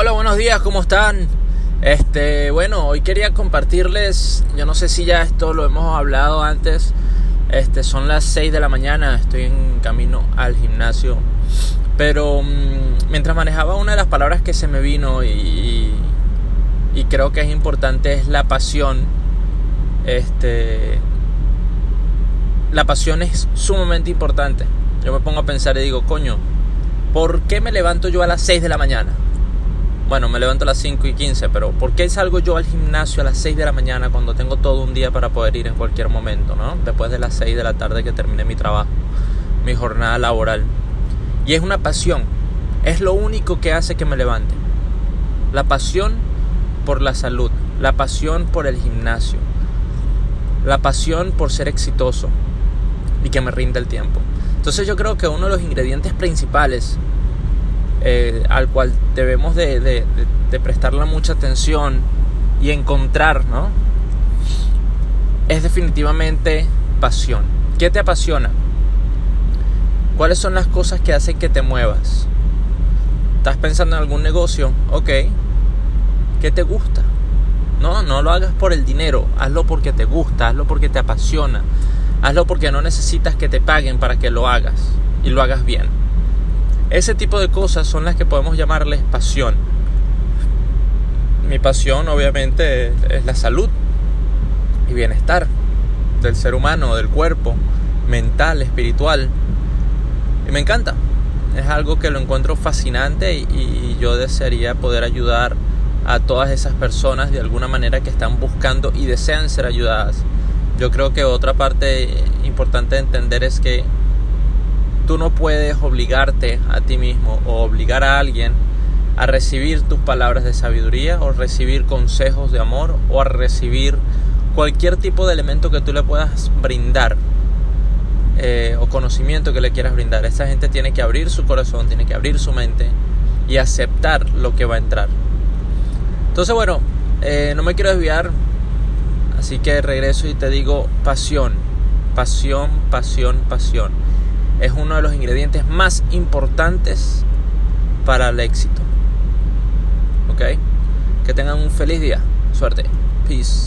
Hola, buenos días, ¿cómo están? Este, bueno, hoy quería compartirles, yo no sé si ya esto lo hemos hablado antes, este, son las 6 de la mañana, estoy en camino al gimnasio, pero mm, mientras manejaba una de las palabras que se me vino y, y creo que es importante es la pasión, este, la pasión es sumamente importante. Yo me pongo a pensar y digo, coño, ¿por qué me levanto yo a las 6 de la mañana? Bueno, me levanto a las 5 y 15, pero ¿por qué salgo yo al gimnasio a las 6 de la mañana cuando tengo todo un día para poder ir en cualquier momento, ¿no? Después de las 6 de la tarde que terminé mi trabajo, mi jornada laboral. Y es una pasión, es lo único que hace que me levante. La pasión por la salud, la pasión por el gimnasio, la pasión por ser exitoso y que me rinda el tiempo. Entonces yo creo que uno de los ingredientes principales eh, al cual debemos de, de, prestarle mucha atención y encontrar, ¿no? Es definitivamente pasión. ¿Qué te apasiona? ¿Cuáles son las cosas que hacen que te muevas? ¿Estás pensando en algún negocio? Ok. ¿Qué te gusta? No, no lo hagas por el dinero, hazlo porque te gusta, hazlo porque te apasiona, hazlo porque no necesitas que te paguen para que lo hagas y lo hagas bien. Ese tipo de cosas son las que podemos llamarles pasión. Mi pasión obviamente es la salud y bienestar del ser humano, del cuerpo, mental, espiritual. Y me encanta. Es algo que lo encuentro fascinante y, yo desearía poder ayudar a todas esas personas de alguna manera que están buscando y desean ser ayudadas. Yo creo que otra parte importante de entender es que tú no puedes obligarte a ti mismo o obligar a alguien a recibir tus palabras de sabiduría o recibir consejos de amor o a recibir cualquier tipo de elemento que tú le puedas brindar eh, o conocimiento que le quieras brindar. Esa gente tiene que abrir su corazón, tiene que abrir su mente y aceptar lo que va a entrar. Entonces bueno, eh, no me quiero desviar, así que regreso y te digo pasión, pasión, pasión, pasión es uno de los ingredientes más importantes para el éxito. ¿Ok? Que tengan un feliz día. Suerte. Peace.